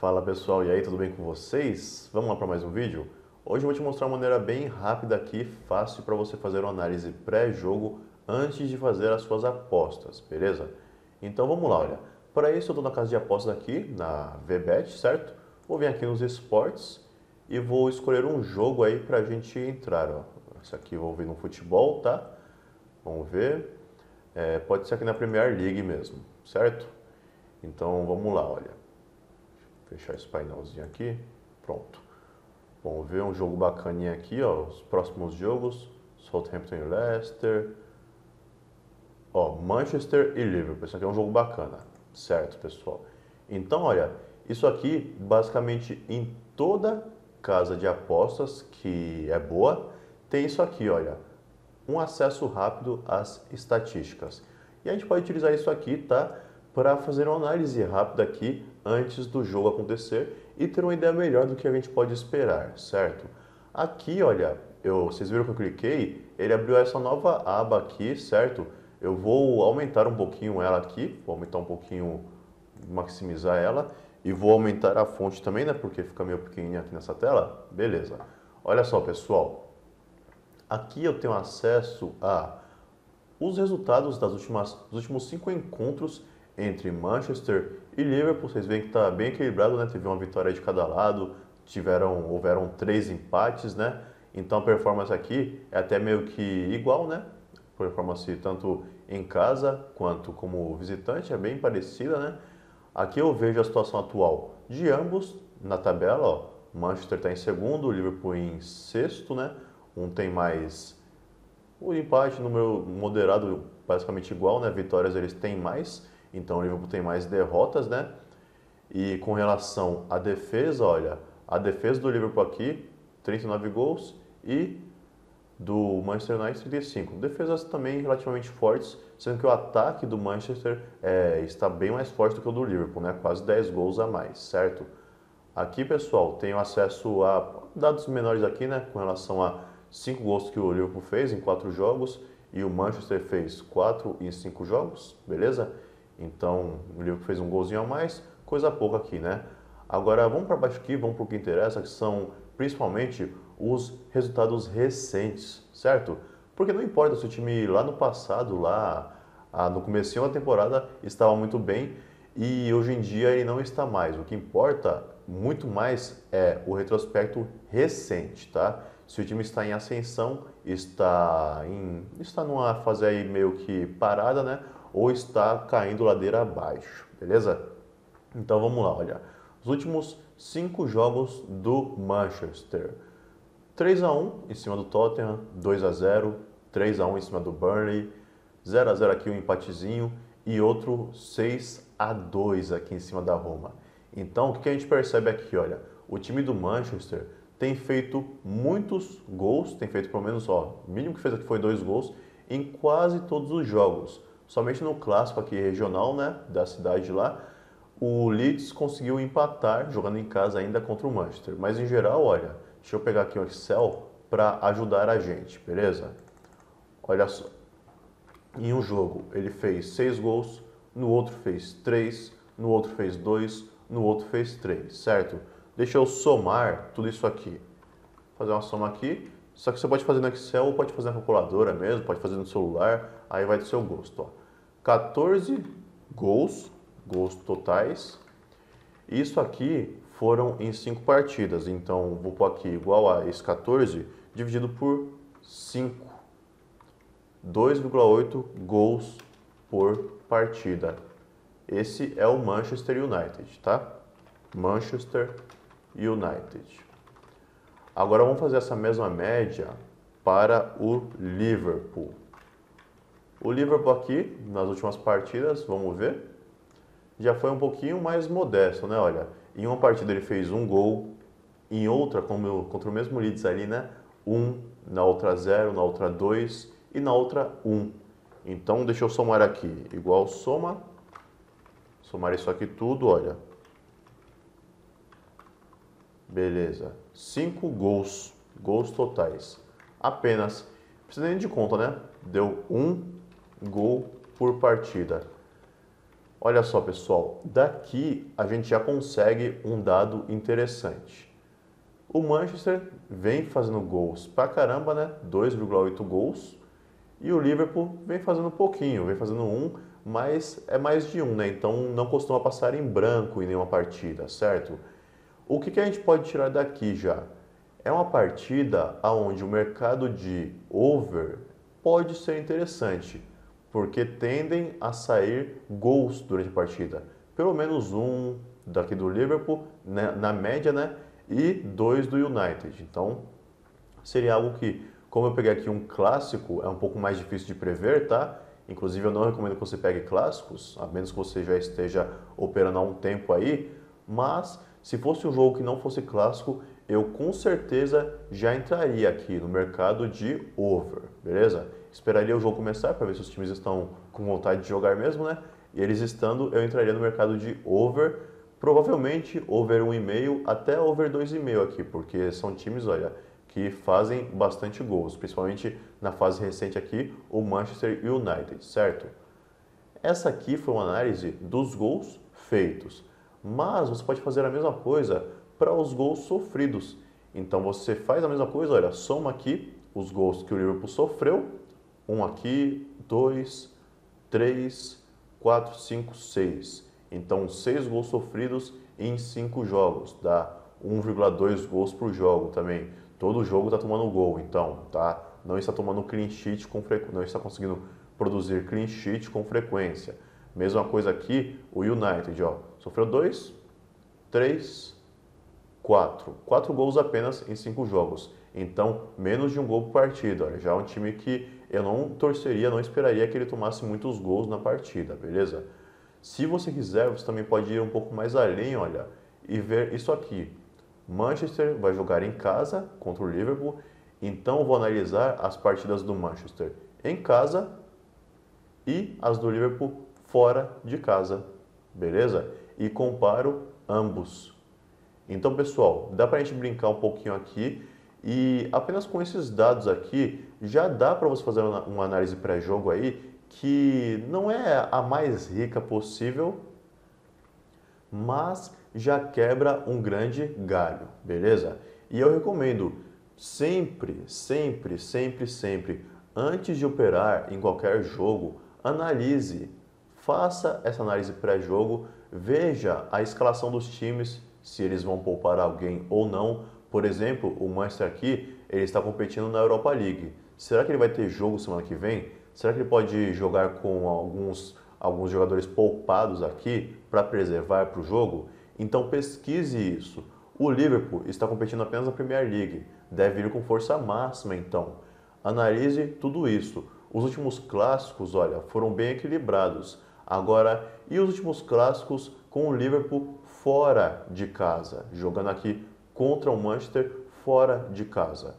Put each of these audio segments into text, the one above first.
Fala pessoal, e aí, tudo bem com vocês? Vamos lá para mais um vídeo? Hoje eu vou te mostrar uma maneira bem rápida aqui, fácil para você fazer uma análise pré-jogo antes de fazer as suas apostas, beleza? Então vamos lá, olha. Para isso eu estou na casa de apostas aqui, na VBet, certo? Vou vir aqui nos esportes e vou escolher um jogo aí para a gente entrar, ó. Esse aqui eu vou vir no futebol, tá? Vamos ver. É, pode ser aqui na Premier League mesmo, certo? Então vamos lá, olha. Fechar esse painelzinho aqui. Pronto. Vamos ver um jogo bacaninha aqui, ó. Os próximos jogos. Southampton e Leicester. Ó, Manchester e Liverpool. Isso aqui é um jogo bacana. Certo, pessoal? Então, olha, isso aqui basicamente em toda casa de apostas que é boa, tem isso aqui, olha. Um acesso rápido às estatísticas. E a gente pode utilizar isso aqui, tá? Para fazer uma análise rápida aqui antes do jogo acontecer e ter uma ideia melhor do que a gente pode esperar, certo? Aqui, olha, eu, vocês viram que eu cliquei, ele abriu essa nova aba aqui, certo? Eu vou aumentar um pouquinho ela aqui, vou aumentar um pouquinho, maximizar ela e vou aumentar a fonte também, né? Porque fica meio pequenininha aqui nessa tela. Beleza. Olha só, pessoal. Aqui eu tenho acesso a os resultados das últimas, dos últimos cinco encontros entre Manchester e Liverpool. Vocês veem que está bem equilibrado, né? Teve uma vitória de cada lado, tiveram, houveram três empates, né? Então a performance aqui é até meio que igual, né? Performance tanto em casa quanto como visitante é bem parecida, né? Aqui eu vejo a situação atual de ambos na tabela, ó. Manchester está em segundo, Liverpool em sexto, né? Um tem mais o empate, número moderado, basicamente igual, né? Vitórias eles têm mais. Então o Liverpool tem mais derrotas, né? E com relação à defesa, olha, a defesa do Liverpool aqui, 39 gols e do Manchester United 35. Defesas também relativamente fortes, sendo que o ataque do Manchester é, está bem mais forte do que o do Liverpool, né? Quase 10 gols a mais, certo? Aqui, pessoal, tenho acesso a dados menores aqui, né? Com relação a 5 gols que o Liverpool fez em 4 jogos e o Manchester fez 4 em 5 jogos, beleza? Então, o Liverpool fez um golzinho a mais, coisa pouca aqui, né? Agora, vamos para baixo aqui, vamos para o que interessa, que são principalmente os resultados recentes, certo? Porque não importa se o time lá no passado, lá ah, no começo da temporada, estava muito bem e hoje em dia ele não está mais. O que importa muito mais é o retrospecto recente, tá? Se o time está em ascensão, está em está numa fase aí meio que parada, né? ou está caindo ladeira abaixo, beleza? Então vamos lá, olha. Os últimos cinco jogos do Manchester. 3 a 1 em cima do Tottenham, 2 a 0, 3 a 1 em cima do Burnley, 0 a 0 aqui um empatezinho e outro 6 a 2 aqui em cima da Roma. Então, o que a gente percebe aqui, olha, o time do Manchester tem feito muitos gols, tem feito pelo menos, ó, o mínimo que fez aqui foi dois gols em quase todos os jogos. Somente no clássico aqui regional, né, da cidade lá, o Leeds conseguiu empatar jogando em casa ainda contra o Manchester. Mas em geral, olha, deixa eu pegar aqui o Excel para ajudar a gente, beleza? Olha só. Em um jogo ele fez seis gols, no outro fez três, no outro fez dois, no outro fez três, certo? Deixa eu somar tudo isso aqui. Vou fazer uma soma aqui. Só que você pode fazer no Excel ou pode fazer na calculadora mesmo, pode fazer no celular, aí vai do seu gosto. Ó. 14 gols, gols totais. Isso aqui foram em 5 partidas, então vou pôr aqui igual a esse 14 dividido por 5. 2,8 gols por partida. Esse é o Manchester United, tá? Manchester United. Agora vamos fazer essa mesma média para o Liverpool. O Liverpool aqui, nas últimas partidas, vamos ver, já foi um pouquinho mais modesto, né? Olha, em uma partida ele fez um gol, em outra, como contra o mesmo Leeds ali, né? Um, na outra zero, na outra dois e na outra um. Então, deixa eu somar aqui. Igual soma, somar isso aqui tudo, olha. Beleza. 5 gols, gols totais. Apenas, precisa nem de conta, né? Deu um gol por partida. Olha só, pessoal, daqui a gente já consegue um dado interessante. O Manchester vem fazendo gols pra caramba, né? 2,8 gols. E o Liverpool vem fazendo pouquinho, vem fazendo um, mas é mais de um, né? Então não costuma passar em branco em nenhuma partida, certo? O que, que a gente pode tirar daqui já? É uma partida onde o mercado de over pode ser interessante, porque tendem a sair gols durante a partida. Pelo menos um daqui do Liverpool, né, na média, né? E dois do United. Então, seria algo que, como eu peguei aqui um clássico, é um pouco mais difícil de prever, tá? Inclusive, eu não recomendo que você pegue clássicos, a menos que você já esteja operando há um tempo aí. Mas, se fosse um jogo que não fosse clássico, eu com certeza já entraria aqui no mercado de over, beleza? Esperaria o jogo começar para ver se os times estão com vontade de jogar mesmo, né? E eles estando, eu entraria no mercado de over, provavelmente over 1,5 até over 2,5 aqui, porque são times, olha, que fazem bastante gols, principalmente na fase recente aqui, o Manchester United, certo? Essa aqui foi uma análise dos gols feitos, mas você pode fazer a mesma coisa para os gols sofridos. Então você faz a mesma coisa, olha, soma aqui os gols que o Liverpool sofreu, um aqui, dois, três, quatro, cinco, seis. Então seis gols sofridos em cinco jogos, dá 1,2 gols por jogo também. Todo jogo está tomando gol, então, tá? Não está tomando clean sheet com frequência, não está conseguindo produzir clean sheet com frequência. Mesma coisa aqui, o United, ó, sofreu dois, três, quatro, quatro gols apenas em cinco jogos. Então, menos de um gol por partida. Olha, já é um time que eu não torceria, não esperaria que ele tomasse muitos gols na partida, beleza? Se você quiser, você também pode ir um pouco mais além, olha, e ver isso aqui. Manchester vai jogar em casa contra o Liverpool, então vou analisar as partidas do Manchester em casa e as do Liverpool fora de casa, beleza? E comparo ambos. Então, pessoal, dá para a gente brincar um pouquinho aqui e apenas com esses dados aqui já dá para você fazer uma análise pré-jogo aí que não é a mais rica possível, mas já quebra um grande galho, beleza? E eu recomendo sempre, sempre, sempre, sempre, antes de operar em qualquer jogo, analise, faça essa análise pré-jogo, veja a escalação dos times, se eles vão poupar alguém ou não. Por exemplo, o Manchester aqui, ele está competindo na Europa League. Será que ele vai ter jogo semana que vem? Será que ele pode jogar com alguns, alguns jogadores poupados aqui para preservar para o jogo? Então pesquise isso. O Liverpool está competindo apenas na Premier League, deve ir com força máxima então. Analise tudo isso. Os últimos clássicos, olha, foram bem equilibrados. Agora, e os últimos clássicos com o Liverpool fora de casa, jogando aqui contra o Manchester fora de casa?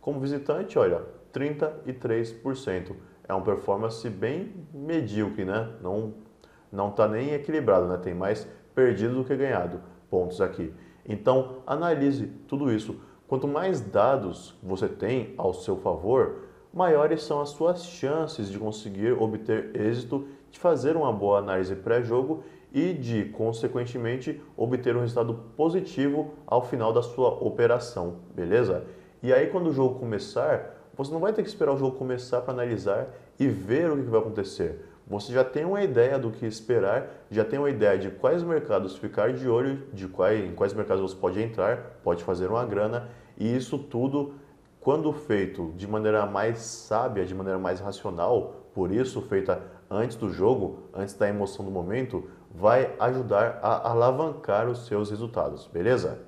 Como visitante, olha, 33%. É uma performance bem medíocre, né? Não não está nem equilibrado, né? Tem mais perdido do que ganhado pontos aqui. Então, analise tudo isso. Quanto mais dados você tem ao seu favor, maiores são as suas chances de conseguir obter êxito, de fazer uma boa análise pré-jogo e de, consequentemente, obter um resultado positivo ao final da sua operação, beleza? E aí, quando o jogo começar, você não vai ter que esperar o jogo começar para analisar e ver o que vai acontecer você já tem uma ideia do que esperar, já tem uma ideia de quais mercados ficar de olho, de quais, em quais mercados você pode entrar, pode fazer uma grana, e isso tudo, quando feito de maneira mais sábia, de maneira mais racional, por isso feita antes do jogo, antes da emoção do momento, vai ajudar a alavancar os seus resultados, beleza?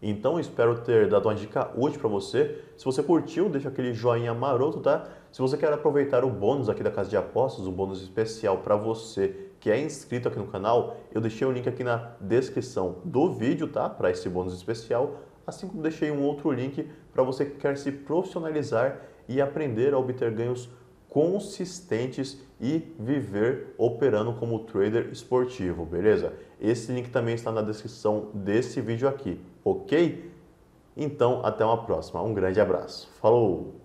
Então espero ter dado uma dica útil para você. Se você curtiu, deixa aquele joinha maroto, tá? Se você quer aproveitar o bônus aqui da Casa de Apostas, o bônus especial para você que é inscrito aqui no canal, eu deixei o link aqui na descrição do vídeo, tá? Para esse bônus especial, assim como deixei um outro link para você que quer se profissionalizar e aprender a obter ganhos consistentes e viver operando como trader esportivo, beleza? Esse link também está na descrição desse vídeo aqui, ok? Então, até uma próxima. Um grande abraço. Falou!